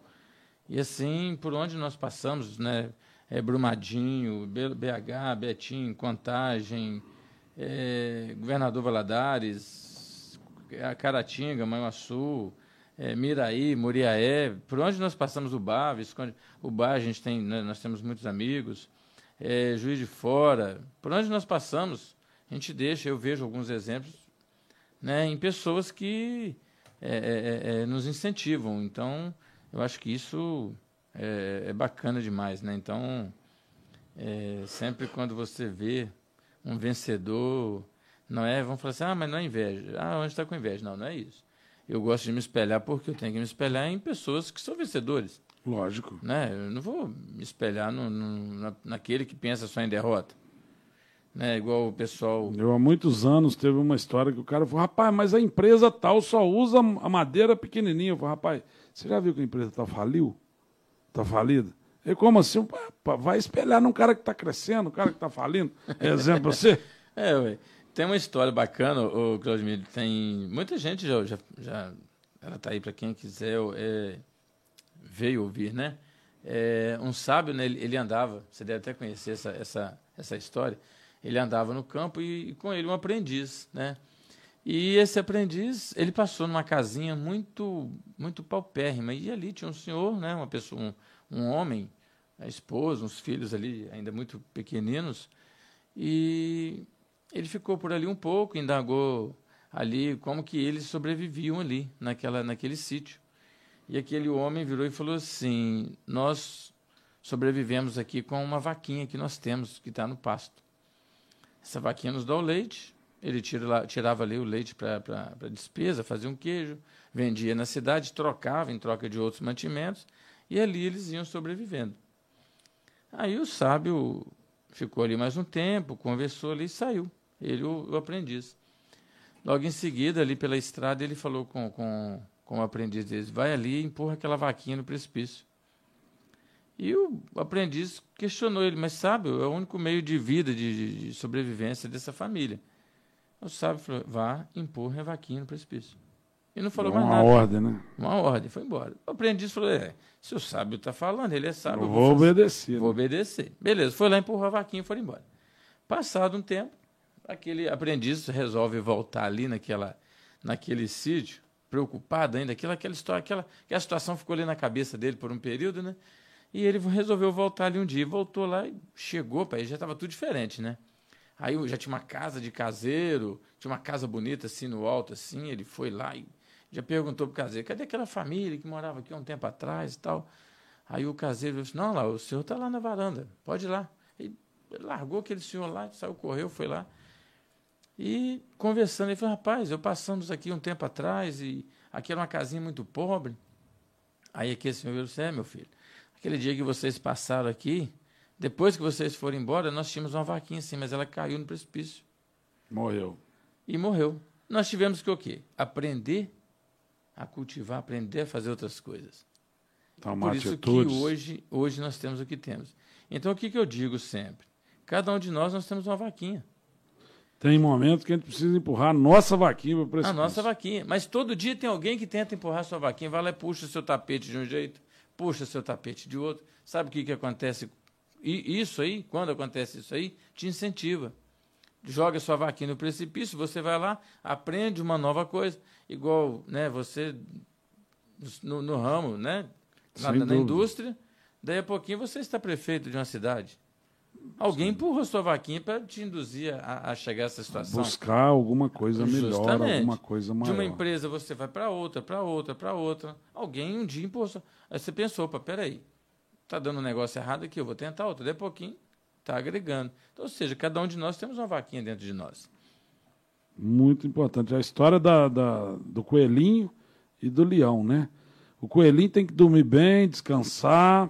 E assim, por onde nós passamos, né, é, Brumadinho, BH, Betim, Contagem, é, Governador Valadares, Caratinga, Manhuaçu, é, Miraí, Muriaé, por onde nós passamos o Bar, o Bar a gente tem, né, nós temos muitos amigos, é, Juiz de Fora, por onde nós passamos, a gente deixa, eu vejo alguns exemplos, né, em pessoas que é, é, é, é nos incentivam. Então, eu acho que isso é, bacana demais, né? Então, sempre quando você vê um vencedor, não é, vamos falar assim, ah, mas não é inveja. Ah, onde está com inveja? Não, não é isso eu gosto de me espelhar porque eu tenho que me espelhar em pessoas que são vencedores. Lógico. Né? Eu não vou me espelhar no, no, na, naquele que pensa só em derrota. Né? Igual o pessoal. Eu há muitos anos teve uma história que o cara falou: rapaz, mas a empresa tal só usa a madeira pequenininha. Eu falei: rapaz, você já viu que a empresa está faliu? Está falida? E como assim? Vai espelhar num cara que está crescendo, um cara que está falindo. É exemplo você? é, ué. Tem uma história bacana, o Claudemir. Tem muita gente já, já, já ela está aí para quem quiser é, e ouvir, né? É, um sábio, né, ele, ele, andava, você deve até conhecer essa, essa, essa história. Ele andava no campo e, e, com ele um aprendiz, né? E esse aprendiz, ele passou numa casinha muito muito paupérrima e ali tinha um senhor, né, uma pessoa, um, um homem, a esposa, uns filhos ali ainda muito pequeninos e ele ficou por ali um pouco, indagou ali como que eles sobreviviam ali, naquela, naquele sítio. E aquele homem virou e falou assim: Nós sobrevivemos aqui com uma vaquinha que nós temos, que está no pasto. Essa vaquinha nos dá o leite, ele tira, tirava ali o leite para despesa, fazia um queijo, vendia na cidade, trocava em troca de outros mantimentos, e ali eles iam sobrevivendo. Aí o sábio ficou ali mais um tempo, conversou ali e saiu ele o, o aprendiz. Logo em seguida, ali pela estrada, ele falou com, com, com o aprendiz dele, vai ali e empurra aquela vaquinha no precipício. E o aprendiz questionou ele, mas sabe, é o único meio de vida, de, de sobrevivência dessa família. O sábio falou, vá, empurra a vaquinha no precipício. E não falou Uma mais nada. Uma ordem, né? Uma ordem, foi embora. O aprendiz falou, é, se o sábio está falando, ele é sábio. Eu vou, vou obedecer. Vou né? obedecer. Beleza, foi lá, empurrou a vaquinha e foi embora. Passado um tempo, aquele aprendiz resolve voltar ali naquela, naquele sítio, preocupado ainda, aquela, aquela história, aquela, aquela situação ficou ali na cabeça dele por um período, né? E ele resolveu voltar ali um dia, voltou lá e chegou, pai, já estava tudo diferente, né? Aí já tinha uma casa de caseiro, tinha uma casa bonita assim no alto, assim, ele foi lá e já perguntou pro caseiro, cadê aquela família que morava aqui há um tempo atrás e tal? Aí o caseiro disse, não, lá, o senhor está lá na varanda, pode ir lá. E largou aquele senhor lá, saiu, correu, foi lá. E conversando, ele falou, rapaz, eu passamos aqui um tempo atrás e aqui era uma casinha muito pobre. Aí aquele senhor disse, é, meu filho, aquele dia que vocês passaram aqui, depois que vocês foram embora, nós tínhamos uma vaquinha assim, mas ela caiu no precipício. Morreu. E morreu. Nós tivemos que o quê? Aprender a cultivar, aprender a fazer outras coisas. Tomar Por isso atitudes. que hoje, hoje nós temos o que temos. Então, o que, que eu digo sempre? Cada um de nós, nós temos uma vaquinha. Tem momentos que a gente precisa empurrar a nossa vaquinha para o precipício. A nossa vaquinha. Mas todo dia tem alguém que tenta empurrar a sua vaquinha. Vai lá e puxa o seu tapete de um jeito, puxa o seu tapete de outro. Sabe o que, que acontece E isso aí, quando acontece isso aí, te incentiva. Joga sua vaquinha no precipício, você vai lá, aprende uma nova coisa. Igual né, você no, no ramo, né? Na, na indústria, daí a pouquinho você está prefeito de uma cidade. Alguém Sim. empurrou sua vaquinha para te induzir a, a, chegar a essa situação. Buscar alguma coisa melhor, Justamente. alguma coisa maior. De uma empresa você vai para outra, para outra, para outra. Alguém um dia empurrou. Aí você pensou, opa, peraí, tá dando um negócio errado aqui, eu vou tentar outra. Daí a pouquinho está agregando. Então, ou seja, cada um de nós temos uma vaquinha dentro de nós. Muito importante. A história da, da, do coelhinho e do leão, né? O coelhinho tem que dormir bem, descansar,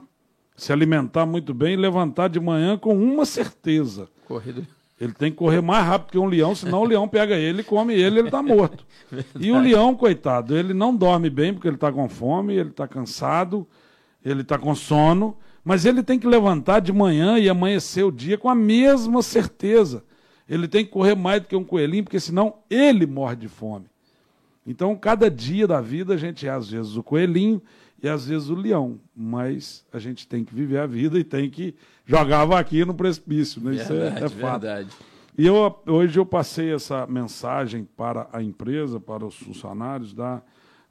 se alimentar muito bem e levantar de manhã com uma certeza. Corrido. Ele tem que correr mais rápido que um leão, senão o leão pega ele, come ele, ele está morto. e o leão, coitado, ele não dorme bem porque ele está com fome, ele está cansado, ele está com sono, mas ele tem que levantar de manhã e amanhecer o dia com a mesma certeza. Ele tem que correr mais do que um coelhinho, porque senão ele morre de fome. Então, cada dia da vida a gente é às vezes o coelhinho e às vezes o leão, mas a gente tem que viver a vida e tem que jogar a vaquinha no precipício, né? Isso verdade, é, é fato. Verdade. E eu, hoje eu passei essa mensagem para a empresa, para os funcionários da,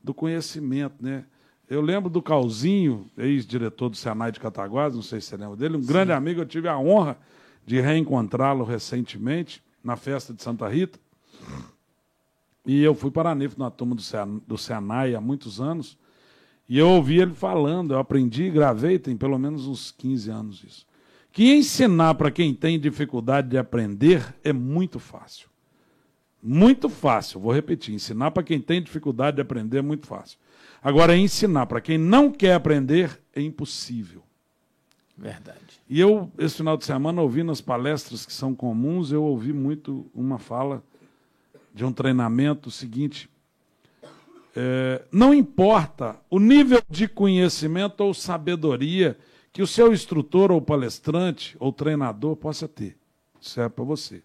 do conhecimento, né? Eu lembro do Calzinho, ex-diretor do Senai de Cataguás, não sei se você lembra dele, um Sim. grande amigo, eu tive a honra de reencontrá-lo recentemente na festa de Santa Rita. E eu fui para a NIF na turma do Senai há muitos anos. E eu ouvi ele falando, eu aprendi e gravei, tem pelo menos uns 15 anos isso. Que ensinar para quem tem dificuldade de aprender é muito fácil. Muito fácil, vou repetir: ensinar para quem tem dificuldade de aprender é muito fácil. Agora, ensinar para quem não quer aprender é impossível. Verdade. E eu, esse final de semana, ouvindo as palestras que são comuns, eu ouvi muito uma fala de um treinamento seguinte. É, não importa o nível de conhecimento ou sabedoria que o seu instrutor ou palestrante ou treinador possa ter. Isso é para você.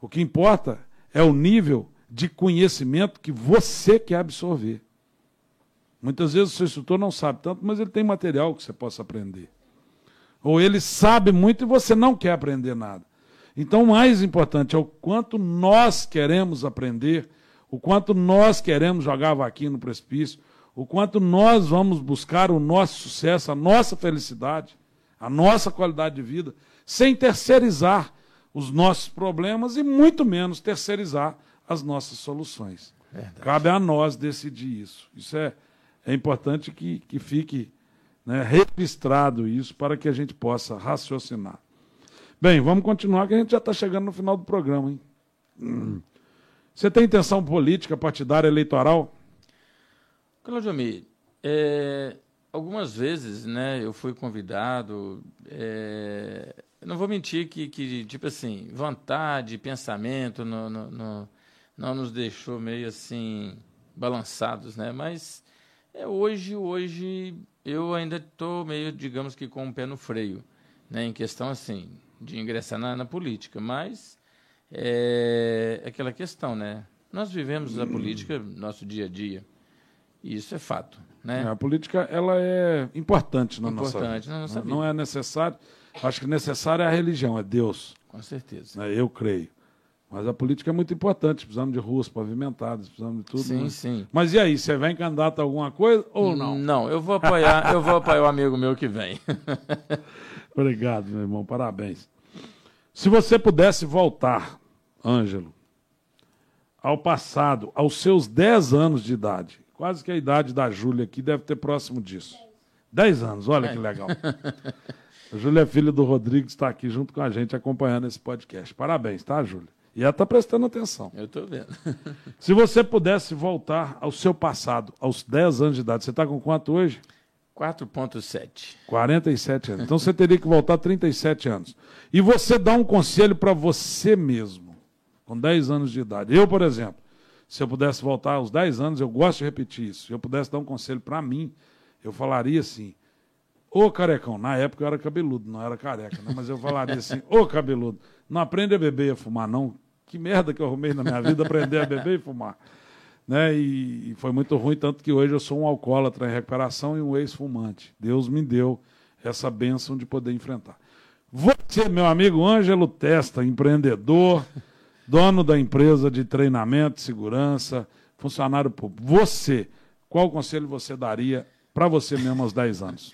O que importa é o nível de conhecimento que você quer absorver. Muitas vezes o seu instrutor não sabe tanto, mas ele tem material que você possa aprender. Ou ele sabe muito e você não quer aprender nada. Então, o mais importante é o quanto nós queremos aprender, o quanto nós queremos jogar vaquinha no precipício, o quanto nós vamos buscar o nosso sucesso, a nossa felicidade, a nossa qualidade de vida, sem terceirizar os nossos problemas e muito menos terceirizar as nossas soluções. Verdade. Cabe a nós decidir isso. Isso é, é importante que, que fique né, registrado isso para que a gente possa raciocinar. Bem, vamos continuar, que a gente já está chegando no final do programa. Hein? Você tem intenção política, partidária, eleitoral? Claudio Mir, é, algumas vezes né, eu fui convidado. É, não vou mentir que, que, tipo assim, vontade, pensamento no, no, no, não nos deixou meio assim balançados, né? Mas é, hoje, hoje eu ainda estou meio, digamos que com o um pé no freio, né? Em questão assim, de ingressar na, na política, mas é, é aquela questão, né? Nós vivemos a política no nosso dia a dia. E isso é fato. Né? É, a política ela é importante na importante nossa vida. Na nossa vida. Não é necessário. Acho que necessário é a religião, é Deus. Com certeza. É, eu creio. Mas a política é muito importante. Precisamos de ruas pavimentadas, precisamos de tudo. Sim, né? sim. Mas e aí, você vai candidato a alguma coisa ou não? Não, eu vou apoiar, eu vou apoiar o amigo meu que vem. Obrigado, meu irmão. Parabéns. Se você pudesse voltar, Ângelo, ao passado, aos seus 10 anos de idade, quase que a idade da Júlia aqui deve ter próximo disso. 10 anos, olha que legal. A Júlia é filha do Rodrigo, está aqui junto com a gente acompanhando esse podcast. Parabéns, tá, Júlia? E ela está prestando atenção. Eu estou vendo. Se você pudesse voltar ao seu passado, aos 10 anos de idade, você está com quanto hoje? 4,7. 47 anos. Então você teria que voltar 37 anos. E você dá um conselho para você mesmo, com 10 anos de idade. Eu, por exemplo, se eu pudesse voltar aos 10 anos, eu gosto de repetir isso. Se eu pudesse dar um conselho para mim, eu falaria assim: Ô carecão, na época eu era cabeludo, não era careca, né? mas eu falaria assim: Ô cabeludo, não aprende a beber e a fumar, não. Que merda que eu arrumei na minha vida aprender a beber e fumar né? E, e, foi muito ruim, tanto que hoje eu sou um alcoólatra em recuperação e um ex-fumante. Deus me deu essa bênção de poder enfrentar. Você, meu amigo Ângelo Testa, empreendedor, dono da empresa de treinamento, segurança, funcionário público. Você, qual conselho você daria para você mesmo aos 10 anos?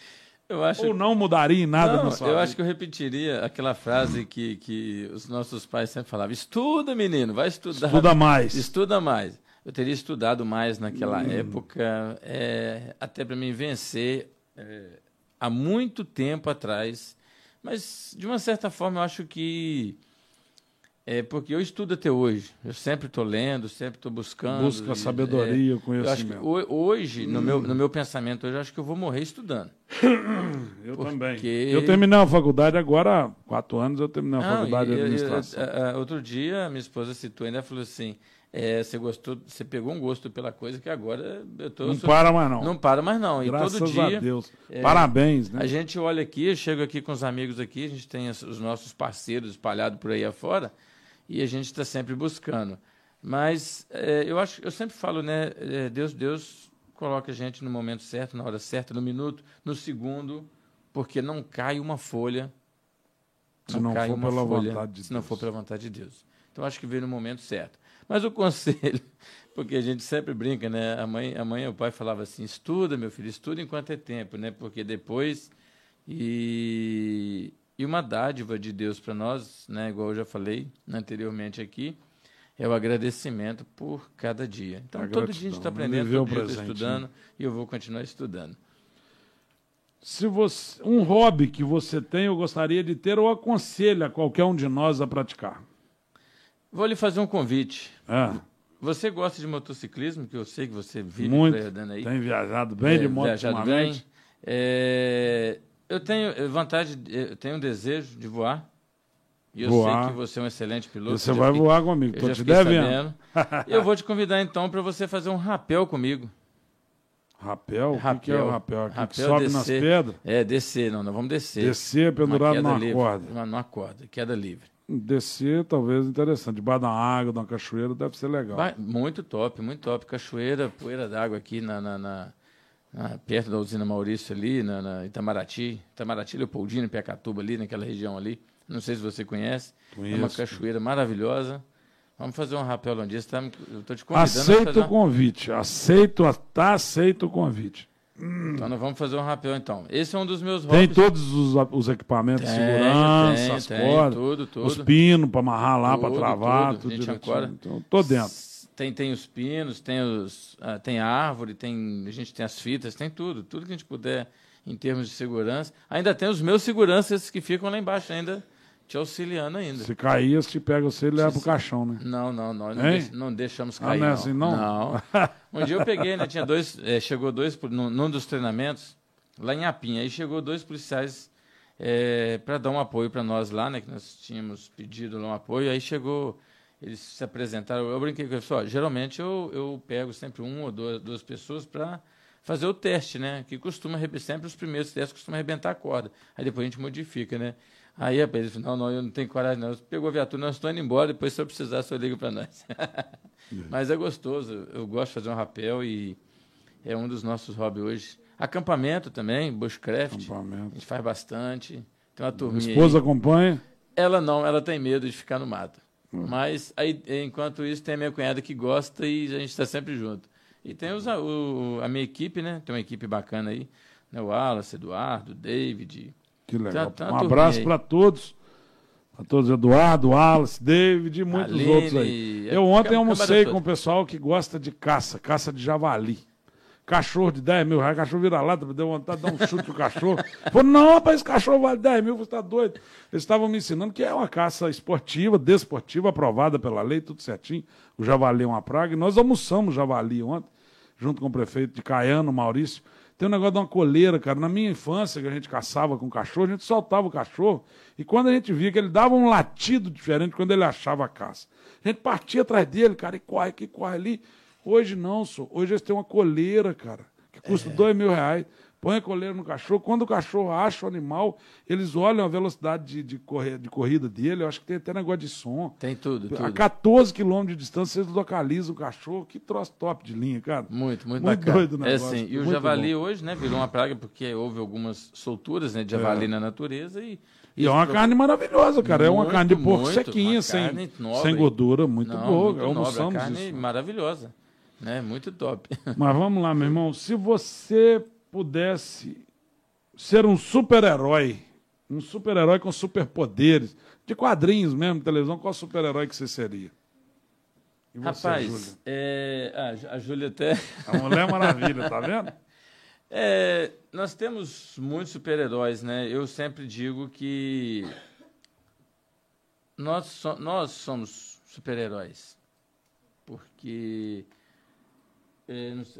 Eu acho... Ou não mudaria em nada não, na sua Eu vida? acho que eu repetiria aquela frase que, que os nossos pais sempre falavam: estuda, menino, vai estudar. Estuda mais. Estuda mais. Eu teria estudado mais naquela Hum. época, é, até para mim vencer é, há muito tempo atrás. Mas, de uma certa forma, eu acho que. É porque eu estudo até hoje. Eu sempre estou lendo, sempre estou buscando. Busca e, sabedoria, é, que conhecimento. ho- hoje, no, meu, no meu pensamento, hoje, eu acho que eu vou morrer estudando. Eu também. Porque- Eu terminei a faculdade agora há quatro anos, eu terminei a Não, faculdade de e eu- eu- administração. a- a- outro dia, minha esposa citou ainda falou assim: é, você gostou, você pegou um gosto pela coisa que agora eu tô. não sou- para mais não. Não para mais não. E Graças todo dia a Deus. é, Parabéns, né? a gente olha aqui, eu chego aqui com os amigos aqui, a gente tem os os nossos parceiros espalhados por aí afora e a gente está sempre buscando. Mas é, eu acho, eu sempre falo, né? é, Deus, Deus coloca a gente no momento certo, na hora certa, no minuto, no segundo, porque não cai uma folha. Se não cai for uma pela folha, vontade de se não Deus. for pela vontade de Deus. Então acho que veio no momento certo. Mas o conselho, porque a gente sempre brinca, né? A mãe, a mãe e o pai falavam assim: estuda, meu filho, estuda enquanto é tempo, né? Porque depois. E, e uma dádiva de Deus para nós, né? Igual eu já falei anteriormente aqui, é o agradecimento por cada dia. Então, A todo dia a gente está gratidão, aprendendo, viver o todo dia estou presente, estudando e eu vou continuar estudando. Se você, um hobby que você tem, eu gostaria de ter, ou aconselha qualquer um de nós a praticar. Vou lhe fazer um convite. É, Você gosta de motociclismo, que eu sei que você vive muito. aí. Tem viajado bem de É, moto viajado ultimamente. bem. É, eu tenho vontade, de- eu tenho um desejo de voar. E eu Voar. sei que você é um excelente piloto. Você vai fiquei- voar comigo, tô já te devendo. eu vou te convidar então para você fazer um rapel comigo. Rapel? O que que, é o rapel? Aqui que Rapel sobe nas descer. pedras? É, descer, não, nós vamos descer. Descer pendurado numa livre, corda. Uma, numa corda, queda livre. Descer, talvez, interessante. Debaixo da água, de uma cachoeira, deve ser legal. Vai- muito top, muito top. Cachoeira, poeira d'água aqui na, na- na- na- perto da usina Maurício ali, na, na Itamaraty. Itamaraty, Leopoldina, Piacatuba ali, naquela região ali. Não sei se você conhece. É uma Conheço. cachoeira maravilhosa. Vamos fazer um rapel. Você tá eu estou te convidando Aceito o uma- convite. Aceito, tá aceito o convite. Então nós vamos fazer um rapel então. Esse é um dos meus Tem hobbies. todos os, os equipamentos de Tem, segurança, tem, as tem, cordas, tudo, tudo. os pinos para amarrar lá, para travar, tudo. tudo, direitinho. ancora. Então, tô dentro. Tem, tem os pinos, tem, os, ah, tem a árvore, tem, a gente tem as fitas, tem tudo. Tudo que a gente puder em termos de segurança. Ainda tem os meus seguranças que ficam lá embaixo ainda, te auxiliando ainda. Se cair, se te pega você e leva pro caixão, né? Não, não, nós não, deix- não deixamos Ah, cair. não é assim, não? Não. Um dia eu peguei, né? Tinha dois, eh, chegou dois, num, num dos treinamentos, lá em Apinha, aí chegou dois policiais para dar um apoio para nós lá, né? Que nós tínhamos pedido lá um apoio, aí chegou, eles se apresentaram, eu brinquei com eles, ó, geralmente eu, eu pego sempre um ou duas, duas pessoas para fazer o teste, né? Que costuma, sempre os primeiros testes costumam arrebentar a corda, aí depois a gente modifica, né? Aí, ele falou, não, não, eu não tenho coragem não, pegou a viatura, nós estamos indo embora, depois se eu precisar, senhor liga para nós. Mas é gostoso, eu gosto de fazer um rapel e é um dos nossos hobbies hoje. Acampamento também, bushcraft, a Acampamento. gente faz bastante. Tem uma A turminha esposa aí. acompanha? Ela não, ela tem medo de ficar no mato. Hum. Mas aí, enquanto isso, tem a minha cunhada que gosta e a gente está sempre junto. E tem os, a, o- a minha equipe, né? Tem uma equipe bacana aí. Né? O Wallace, Eduardo, David. Que legal. Tá- tá um abraço para todos. Para todos, Eduardo, Wallace, David e muitos Aline, outros aí. é Eu ontem cam- almocei com o pessoal que gosta de caça, caça de javali. Cachorro de 10 mil reais, cachorro vira lata, deu vontade de dar um chute no cachorro. Falei, não, rapaz, esse cachorro vale 10 mil, você está doido. Eles estavam me ensinando que é uma caça esportiva, desportiva, aprovada pela lei, tudo certinho. O javali é uma praga. E nós almoçamos javali ontem, junto com o prefeito de Caiano, Maurício. Tem um negócio de uma coleira, cara. Na minha infância, que a gente caçava com cachorro, a gente soltava o cachorro. E quando a gente via que ele dava um latido diferente quando ele achava a caça, a gente partia atrás dele, cara, e corre aqui, corre ali. Hoje não, só. Hoje eles têm uma coleira, cara, que custa dois mil reais põe a coleira no cachorro. Quando o cachorro acha o animal, eles olham a velocidade de, de, correr, de corrida dele. Eu acho que tem até negócio de som. Tem tudo, tudo. A 14 quilômetros de distância, vocês localizam o cachorro. Que troço top de linha, cara. Muito, muito, muito bacana. doido o É negócio. assim, e o muito javali bom. hoje, né, virou uma praga porque houve algumas solturas, né, de javali na natureza e... E é uma isso carne maravilhosa, cara. é uma Muito, carne de porco muito, sequinha, uma sem, sem gordura, muito Não, boa. muito nobre, Almoçamos a carne isso. maravilhosa, né, muito top. Mas vamos lá, meu irmão. Se você pudesse ser um super-herói, um super-herói com superpoderes, de quadrinhos mesmo, televisão, qual super-herói que você seria? Você, Rapaz, Júlia? é, a, a Júlia até... A Mulher Maravilha, tá vendo? É, nós temos muitos super-heróis, né? Eu sempre digo que nós, so- nós somos super-heróis. Porque é,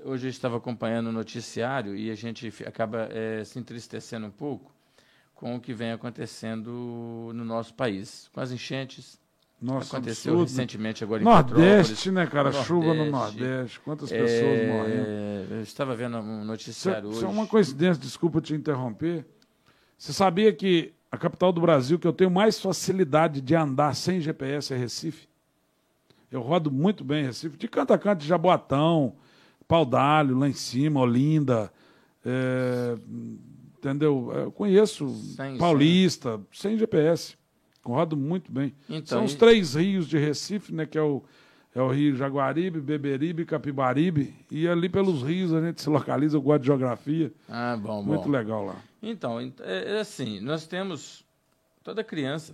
hoje eu estava acompanhando o noticiário e a gente acaba é, se entristecendo um pouco com o que vem acontecendo no nosso país, com as enchentes. Nossa, Aconteceu absurdo. recentemente agora em Nordeste, né, cara? Chuva no Nordeste. Nordeste. Quantas É, pessoas morrendo? Eu estava vendo um Isso é, noticiário isso hoje. é uma coincidência, desculpa te interromper. Você sabia que a capital do Brasil, que eu tenho mais facilidade de andar sem GPS, é Recife? Eu rodo muito bem em Recife, de canto a canto, de Jaboatão, Pau d'Alho, lá em cima, Olinda. é, entendeu? Eu conheço Sem- Paulista, sem GPS. Rodo muito bem. Então, São os três rios de Recife, né? Que é o, é o rio Jaguaribe, Beberibe e Capibaribe. E ali pelos rios a gente se localiza, eu gosto de geografia. Ah, bom, bom. Muito legal lá. Então, ent- é, é assim, nós temos toda criança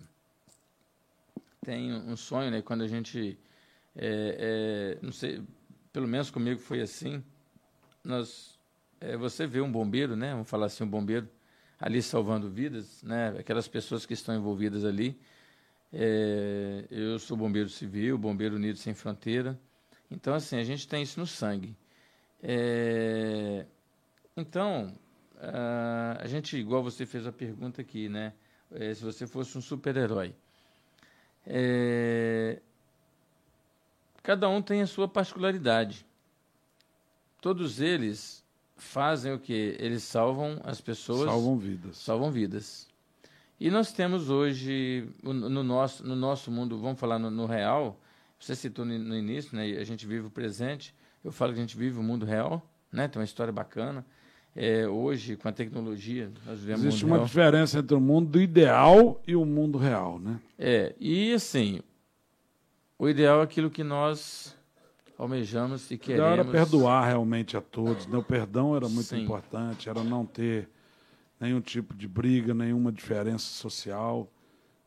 tem um sonho, né? Quando a gente, é, é, não sei, pelo menos comigo foi assim. Nós, é, você vê um bombeiro, né? Vamos falar assim, um bombeiro ali salvando vidas, né? Aquelas pessoas que estão envolvidas ali. É, eu sou bombeiro civil, bombeiro unido sem fronteira. Então, assim, a gente tem isso no sangue. É, então, a gente, igual você fez a pergunta aqui, né? Eh, se você fosse um super-herói. Eh, cada um tem a sua particularidade. Todos eles fazem o que? Eles salvam as pessoas, Salvam vidas. salvam vidas. E nós temos hoje, no nosso, no nosso mundo, vamos falar no, no real, você citou no, no início, né? A gente vive o presente. Eu falo que a gente vive o mundo real, né? Tem uma história bacana. É, hoje, com a tecnologia, nós vivemos Existe uma real. diferença entre o mundo ideal e o mundo real, né? É, e assim, o ideal é aquilo que nós almejamos e O ideal queremos. era perdoar realmente a todos. Né? O perdão era muito Sim. importante, era não ter nenhum tipo de briga, nenhuma diferença social.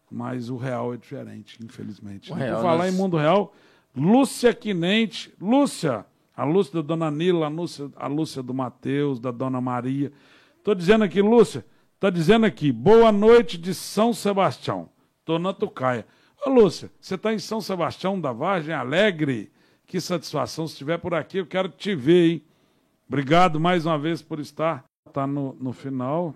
Mas o real é diferente, infelizmente. O né? Por falar nós- em mundo real, Lúcia Quinente, Lúcia, a Lúcia da Dona Nila, a Lúcia, a Lúcia do Mateus, da Dona Maria. Estou dizendo aqui, Lúcia, está dizendo aqui, boa noite de São Sebastião. Estou na Tucaia. Ô, Lúcia, você está em São Sebastião da Vargem Alegre? Que satisfação. Se estiver por aqui, eu quero te ver, hein? Obrigado mais uma vez por estar. Está no, no final.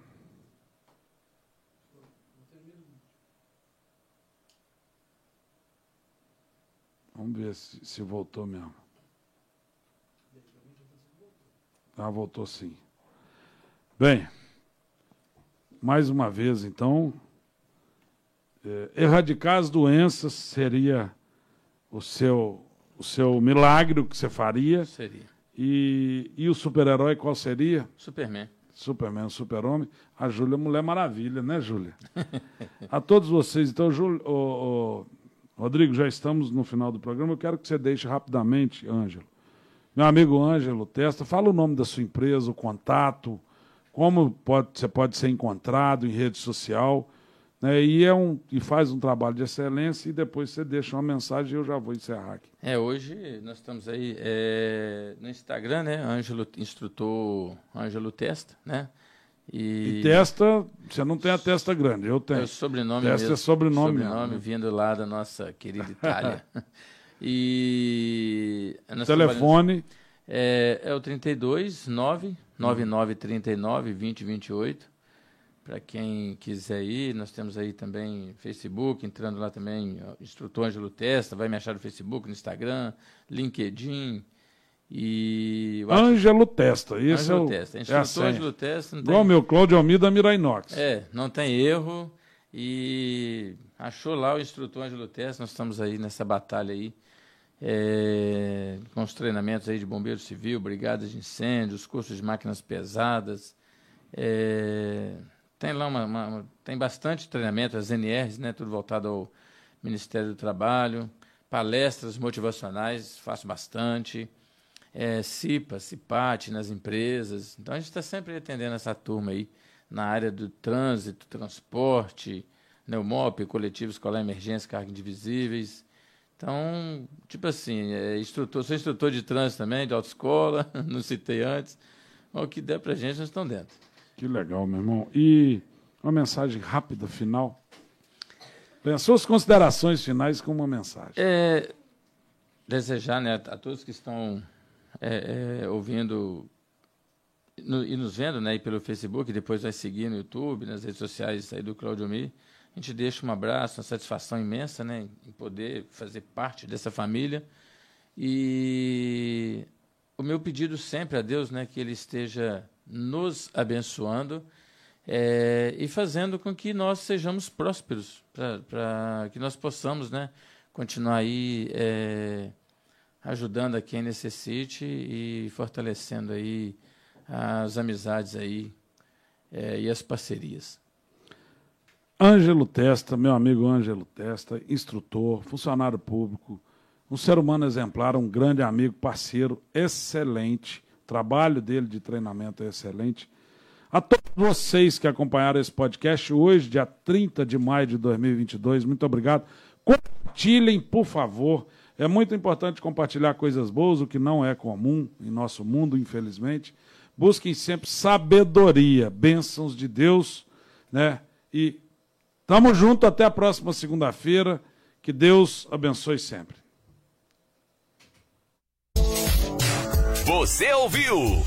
Vamos ver se, se voltou mesmo. Ah, voltou sim. Bem, mais uma vez, então, erradicar as doenças seria o seu, o seu milagre, o que você faria. Seria. E, e o super-herói qual seria? Superman. Superman, Super-Homem. A Júlia, Mulher Maravilha, né, Júlia? A todos vocês, então, Júlio, ô, ô, Rodrigo, já estamos no final do programa. Eu quero que você deixe rapidamente, Ângelo. Meu amigo Ângelo Testa, fala o nome da sua empresa, o contato, como pode, você pode ser encontrado em rede social. Né, e, é um, e faz um trabalho de excelência e depois você deixa uma mensagem e eu já vou encerrar aqui. É, hoje nós estamos aí é, no Instagram, né? Ângelo, instrutor Ângelo Testa, né? E, testa, você não tem a testa grande, eu É tenho. o sobrenome Testa mesmo. é sobrenome Sobrenome mesmo, vindo lá da nossa querida Itália. e... Telefone. É, é o 32 9 9939 2028. Para quem quiser ir, nós temos aí também Facebook, entrando lá também, Instrutor Ângelo Testa, vai me achar no Facebook, no Instagram, LinkedIn. E Ângelo Testa. Esse Ângelo é o, Testa. é Instrutor. Ângelo Testa. Não Igual tem, meu Cláudio Almida Mirainox. é, não tem erro. E achou lá o instrutor Ângelo Testa. Nós estamos aí nessa batalha aí. é, com os treinamentos aí de bombeiro civil, brigadas de incêndios, cursos de máquinas pesadas. é, tem lá uma, uma- tem bastante treinamento, as NRs, né, tudo voltado ao Ministério do Trabalho, palestras motivacionais, faço bastante, é, CIPA, CIPAT nas empresas. Então a gente está sempre atendendo essa turma aí na área do trânsito, transporte, Neumop, coletivo escolar emergência, carga indivisíveis. Então, tipo assim, é, instrutor, sou instrutor de trânsito também, de autoescola, não citei antes. O que der pra gente, nós estamos dentro. Que legal, meu irmão. E uma mensagem rápida, final. Tem suas considerações finais com uma mensagem. É, desejar né, a todos que estão é, é, ouvindo no- e nos vendo né, aí pelo Facebook, depois vai seguir no YouTube, nas redes sociais aí do Claudio Mi. A gente deixa um abraço, uma satisfação imensa né, em poder fazer parte dessa família. E o meu pedido sempre a Deus né, que Ele esteja nos abençoando é, e fazendo com que nós sejamos prósperos, para que nós possamos né, continuar aí é, ajudando a quem necessite e fortalecendo aí as amizades aí é, e as parcerias. Ângelo Testa, meu amigo Ângelo Testa, instrutor, funcionário público, um ser humano exemplar, um grande amigo, parceiro, excelente. Trabalho dele de treinamento é excelente. A todos vocês que acompanharam esse podcast hoje, dia 30 de maio de 2022, muito obrigado. Compartilhem, por favor. É muito importante compartilhar coisas boas, o que não é comum em nosso mundo, infelizmente. Busquem sempre sabedoria, bênçãos de Deus, né? E Tamo junto até a próxima segunda-feira. Que Deus abençoe sempre. Você ouviu